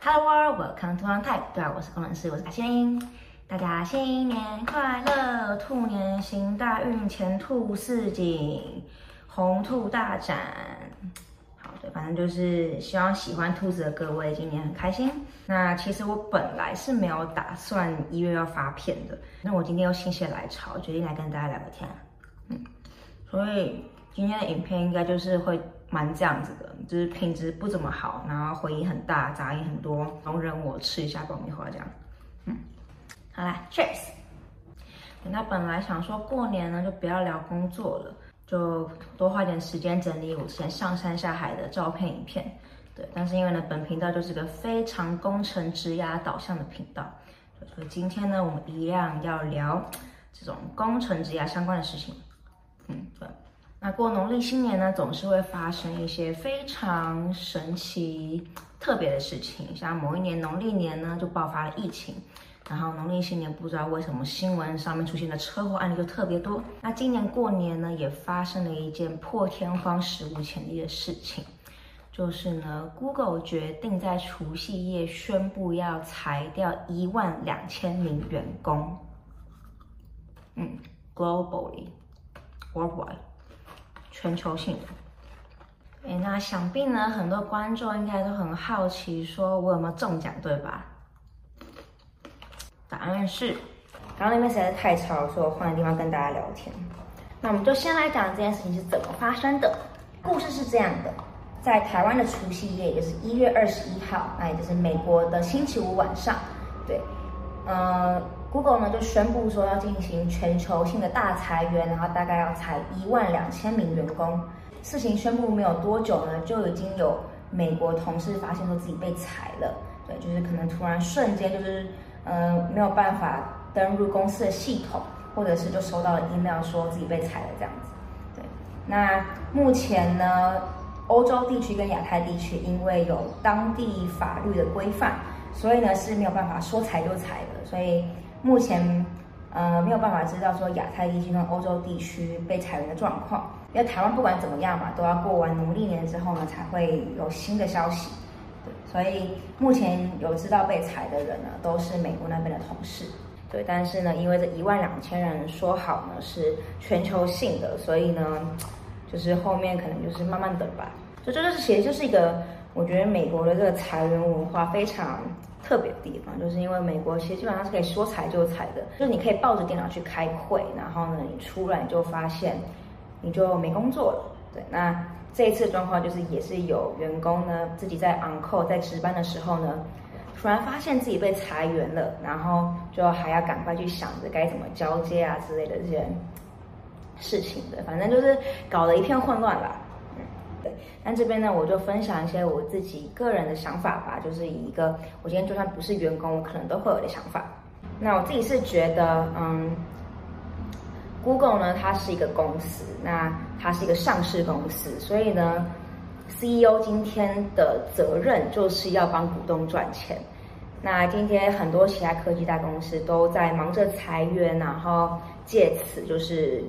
Hello world, welcome to On Type。对啊，我是工程师，我是阿欣。大家新年快乐，兔年行大运，前兔似锦，鸿兔大展。好，对，反正就是希望喜欢兔子的各位今年很开心。那其实我本来是没有打算一月要发片的，那我今天又心血来潮，决定来跟大家聊个天。嗯，所以今天的影片应该就是会。蛮这样子的，就是品质不怎么好，然后回音很大，杂音很多，容忍我吃一下爆米花这样。嗯，好啦，Cheers。那本来想说过年呢就不要聊工作了，就多花点时间整理我之前上山下海的照片影片。对，但是因为呢本频道就是个非常工程职涯导向的频道，所以今天呢我们一样要聊这种工程职涯相关的事情。嗯，对。那过农历新年呢，总是会发生一些非常神奇、特别的事情。像某一年农历年呢，就爆发了疫情，然后农历新年不知道为什么新闻上面出现的车祸案例就特别多。那今年过年呢，也发生了一件破天荒、史无前例的事情，就是呢，Google 决定在除夕夜宣布要裁掉一万两千名员工。嗯，globally，worldwide。全球性的，诶，那想必呢，很多观众应该都很好奇，说我有没有中奖，对吧？答案是，刚刚那边实在太吵，所以我换个地方跟大家聊天。那我们就先来讲这件事情是怎么发生的。故事是这样的，在台湾的除夕夜，也就是一月二十一号，那也就是美国的星期五晚上，对，呃。Google 呢就宣布说要进行全球性的大裁员，然后大概要裁一万两千名员工。事情宣布没有多久呢，就已经有美国同事发现说自己被裁了。对，就是可能突然瞬间就是，呃，没有办法登入公司的系统，或者是就收到了 email 说自己被裁了这样子。对，那目前呢，欧洲地区跟亚太地区因为有当地法律的规范，所以呢是没有办法说裁就裁的，所以。目前，呃，没有办法知道说亚太地区跟欧洲地区被裁员的状况，因为台湾不管怎么样嘛，都要过完农历年之后呢，才会有新的消息。所以目前有知道被裁的人呢，都是美国那边的同事。对，但是呢，因为这一万两千人说好呢是全球性的，所以呢，就是后面可能就是慢慢等吧。所以这就是其实就是一个，我觉得美国的这个裁员文化非常。特别的地方，就是因为美国其实基本上是可以说裁就裁的，就是你可以抱着电脑去开会，然后呢，你出来你就发现你就没工作了。对，那这一次状况就是也是有员工呢自己在 on call 在值班的时候呢，突然发现自己被裁员了，然后就还要赶快去想着该怎么交接啊之类的这些事情的，反正就是搞得一片混乱吧。对，但这边呢，我就分享一些我自己个人的想法吧，就是以一个我今天就算不是员工，我可能都会有的想法。那我自己是觉得，嗯，Google 呢，它是一个公司，那它是一个上市公司，所以呢，CEO 今天的责任就是要帮股东赚钱。那今天很多其他科技大公司都在忙着裁员，然后借此就是。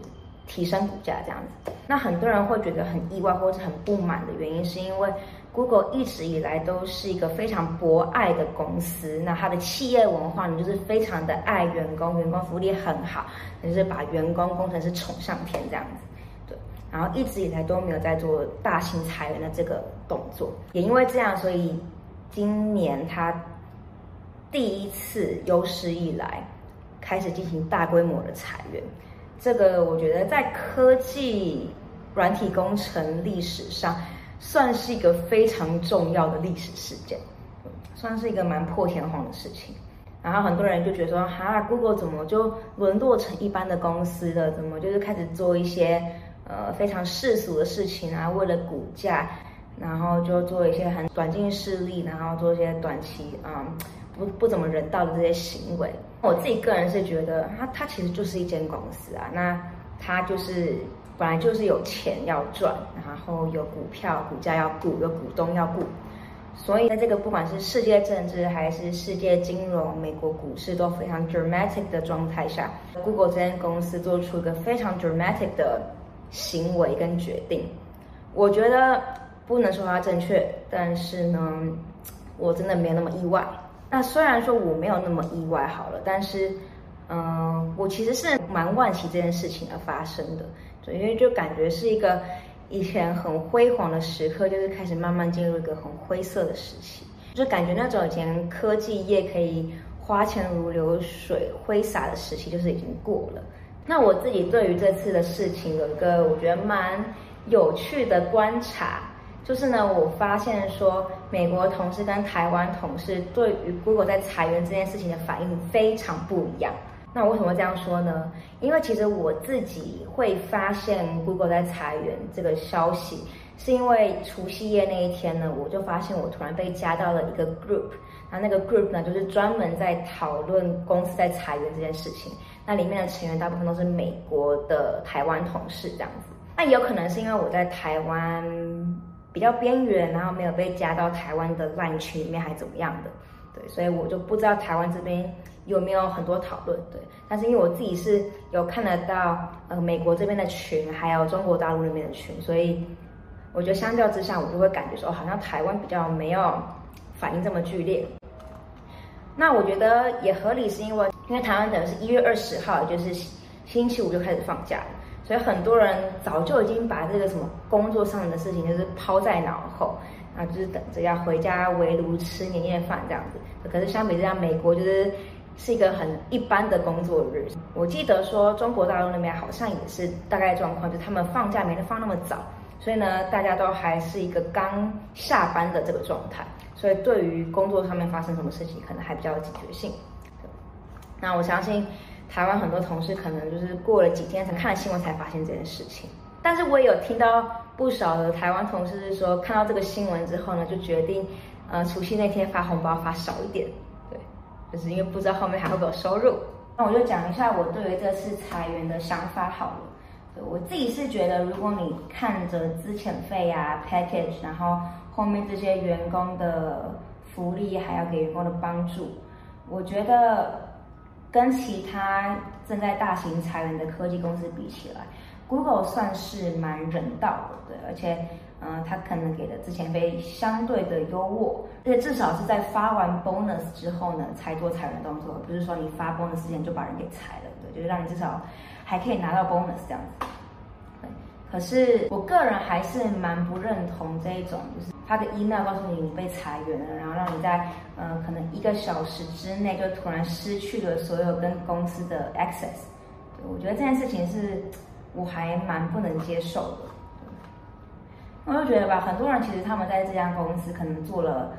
提升股价这样子，那很多人会觉得很意外或者很不满的原因，是因为 Google 一直以来都是一个非常博爱的公司，那它的企业文化呢，就是非常的爱员工，员工福利很好，就是把员工工程师宠上天这样子，对，然后一直以来都没有在做大型裁员的这个动作，也因为这样，所以今年它第一次有史以来开始进行大规模的裁员。这个我觉得在科技软体工程历史上，算是一个非常重要的历史事件，算是一个蛮破天荒的事情。然后很多人就觉得说，哈，Google 怎么就沦落成一般的公司了？怎么就是开始做一些呃非常世俗的事情啊？为了股价，然后就做一些很短近视力，然后做一些短期啊。不不怎么人道的这些行为，我自己个人是觉得，它它其实就是一间公司啊，那它就是本来就是有钱要赚，然后有股票股价要顾，有股东要顾，所以在这个不管是世界政治还是世界金融、美国股市都非常 dramatic 的状态下，Google 这间公司做出一个非常 dramatic 的行为跟决定，我觉得不能说它正确，但是呢。我真的没有那么意外。那虽然说我没有那么意外好了，但是，嗯、我其实是蛮惋惜这件事情而发生的，对，因为就感觉是一个以前很辉煌的时刻，就是开始慢慢进入一个很灰色的时期，就感觉那种以前科技业可以花钱如流水、挥洒的时期，就是已经过了。那我自己对于这次的事情有一个我觉得蛮有趣的观察。就是呢，我发现说，美国同事跟台湾同事对于 Google 在裁员这件事情的反应非常不一样。那我为什么这样说呢？因为其实我自己会发现 Google 在裁员这个消息，是因为除夕夜那一天呢，我就发现我突然被加到了一个 group，那那个 group 呢，就是专门在讨论公司在裁员这件事情。那里面的成员大部分都是美国的台湾同事这样子。那也有可能是因为我在台湾。比较边缘，然后没有被加到台湾的烂群里面，还怎么样的？对，所以我就不知道台湾这边有没有很多讨论。对，但是因为我自己是有看得到，呃，美国这边的群，还有中国大陆那边的群，所以我觉得相较之下，我就会感觉说，好像台湾比较没有反应这么剧烈。那我觉得也合理，是因为因为台湾等于是一月二十号，也就是星期五就开始放假了。所以很多人早就已经把这个什么工作上的事情就是抛在脑后，啊，就是等着要回家围炉吃年夜饭这样子。可是相比之下，美国就是是一个很一般的工作日。我记得说中国大陆那边好像也是大概状况，就他们放假没得放那么早，所以呢，大家都还是一个刚下班的这个状态。所以对于工作上面发生什么事情，可能还比较有警觉性。那我相信。台湾很多同事可能就是过了几天才看了新闻才发现这件事情，但是我也有听到不少的台湾同事是说，看到这个新闻之后呢，就决定，呃，除夕那天发红包发少一点，对，就是因为不知道后面还会不会有收入。那我就讲一下我对于这次裁员的想法好了。我自己是觉得，如果你看着资遣费啊、package，然后后面这些员工的福利，还要给员工的帮助，我觉得。跟其他正在大型裁员的科技公司比起来，Google 算是蛮人道的，对，而且，嗯、呃，它可能给的资遣费相对的优渥，而且至少是在发完 bonus 之后呢，才做裁员动作，不是说你发 bonus 之前就把人给裁了，对，就是让你至少还可以拿到 bonus 这样子。对，可是我个人还是蛮不认同这一种，就是。他的 email 告诉你你被裁员了，然后让你在呃可能一个小时之内就突然失去了所有跟公司的 access。对，我觉得这件事情是我还蛮不能接受的。我就觉得吧，很多人其实他们在这家公司可能做了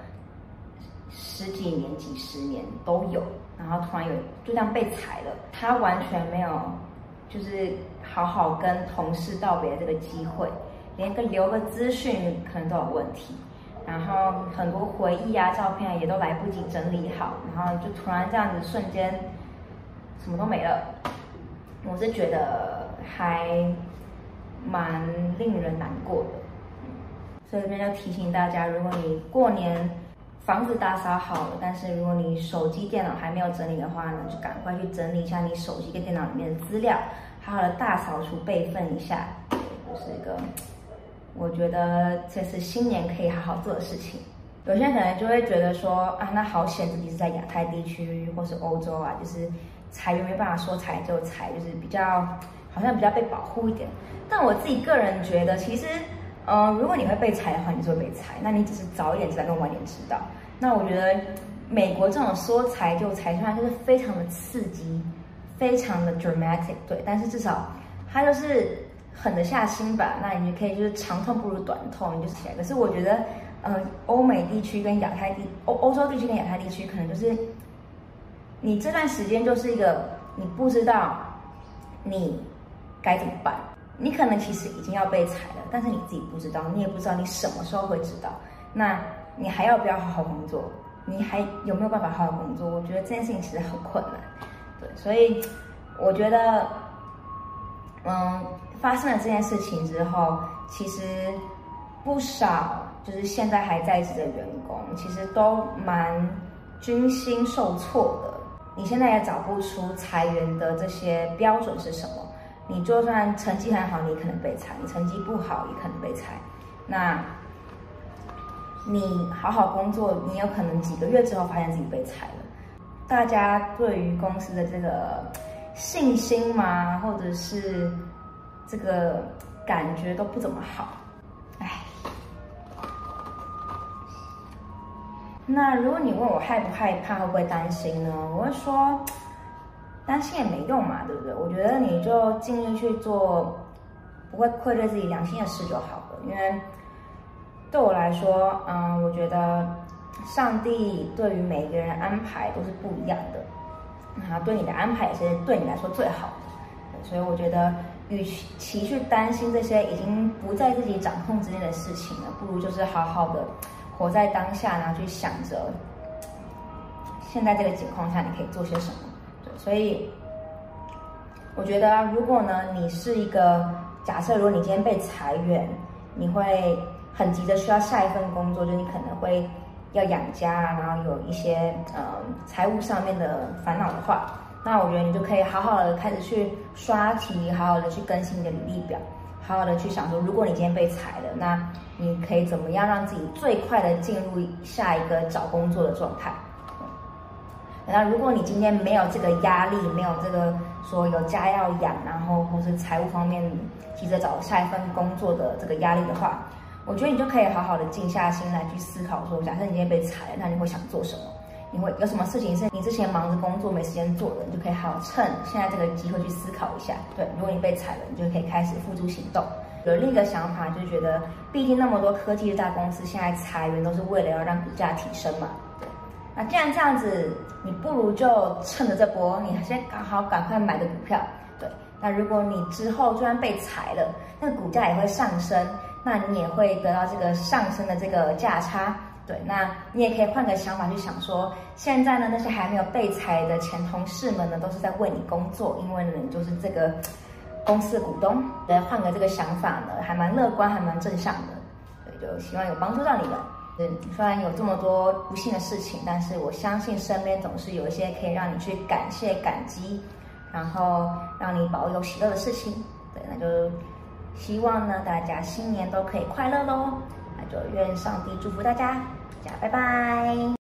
十几年、几十年都有，然后突然有就这样被裁了，他完全没有就是好好跟同事道别这个机会。连个留个资讯可能都有问题，然后很多回忆啊、照片啊也都来不及整理好，然后就突然这样子瞬间什么都没了，我是觉得还蛮令人难过的。所以这边就提醒大家，如果你过年房子打扫好了，但是如果你手机、电脑还没有整理的话呢，就赶快去整理一下你手机跟电脑里面的资料，好好的大扫除备份一下，就是一个。我觉得这是新年可以好好做的事情。有些人可能就会觉得说啊，那好险自己是在亚太地区或是欧洲啊，就是裁员没办法说裁就裁，就是比较好像比较被保护一点。但我自己个人觉得，其实，嗯、如果你会被裁的话，你就会被裁，那你只是早一点知道跟晚一点知道。那我觉得美国这种说裁就裁，虽然就是非常的刺激，非常的 dramatic，对，但是至少它就是。狠得下心吧，那你就可以就是长痛不如短痛，你就起来。可是我觉得，呃，欧美地区跟亚太地欧欧洲地区跟亚太地区，可能就是你这段时间就是一个你不知道你该怎么办。你可能其实已经要被裁了，但是你自己不知道，你也不知道你什么时候会知道。那你还要不要好好工作？你还有没有办法好好工作？我觉得这件事情其实很困难。对，所以我觉得，嗯。发生了这件事情之后，其实不少就是现在还在职的员工，其实都蛮军心受挫的。你现在也找不出裁员的这些标准是什么？你就算成绩很好，你可能被裁；你成绩不好，也可能被裁。那你好好工作，你有可能几个月之后发现自己被裁了。大家对于公司的这个信心嘛，或者是这个感觉都不怎么好。哎，那如果你问我害不害怕，会不会担心呢？我会说，担心也没用嘛，对不对？我觉得你就尽力去做，不会愧对自己良心的事就好了。因为对我来说，嗯，我觉得。上帝对于每个人安排都是不一样的，那对你的安排也是对你来说最好的，所以我觉得，与其去担心这些已经不在自己掌控之内的事情呢，不如就是好好的活在当下，然后去想着现在这个情况下你可以做些什么。对，所以我觉得，如果呢，你是一个假设，如果你今天被裁员，你会很急着需要下一份工作，就你可能会。要养家，然后有一些呃财务上面的烦恼的话，那我觉得你就可以好好的开始去刷题，好好的去更新你的履历表，好好的去想说，如果你今天被裁了，那你可以怎么样让自己最快的进入下一个找工作的状态？那如果你今天没有这个压力，没有这个说有家要养，然后或是财务方面急着找下一份工作的这个压力的话。我觉得你就可以好好的静下心来去思考，说，假设你今天被裁了，那你会想做什么？你会有什么事情是你之前忙着工作没时间做的？你就可以好趁现在这个机会去思考一下。对，如果你被裁了，你就可以开始付诸行动。有另一个想法，就是觉得，毕竟那么多科技的大公司现在裁员都是为了要让股价提升嘛。那既然这样子，你不如就趁着这波，你先刚好赶快买个股票。对，那如果你之后就算被裁了，那股价也会上升。那你也会得到这个上升的这个价差，对，那你也可以换个想法去想说，现在呢，那些还没有被裁的前同事们呢，都是在为你工作，因为呢，你就是这个公司的股东。来换个这个想法呢，还蛮乐观，还蛮正向的，对，就希望有帮助到你们。嗯，虽然有这么多不幸的事情，但是我相信身边总是有一些可以让你去感谢、感激，然后让你保有喜乐的事情。对，那就。希望呢，大家新年都可以快乐喽！那就愿上帝祝福大家，大家拜拜。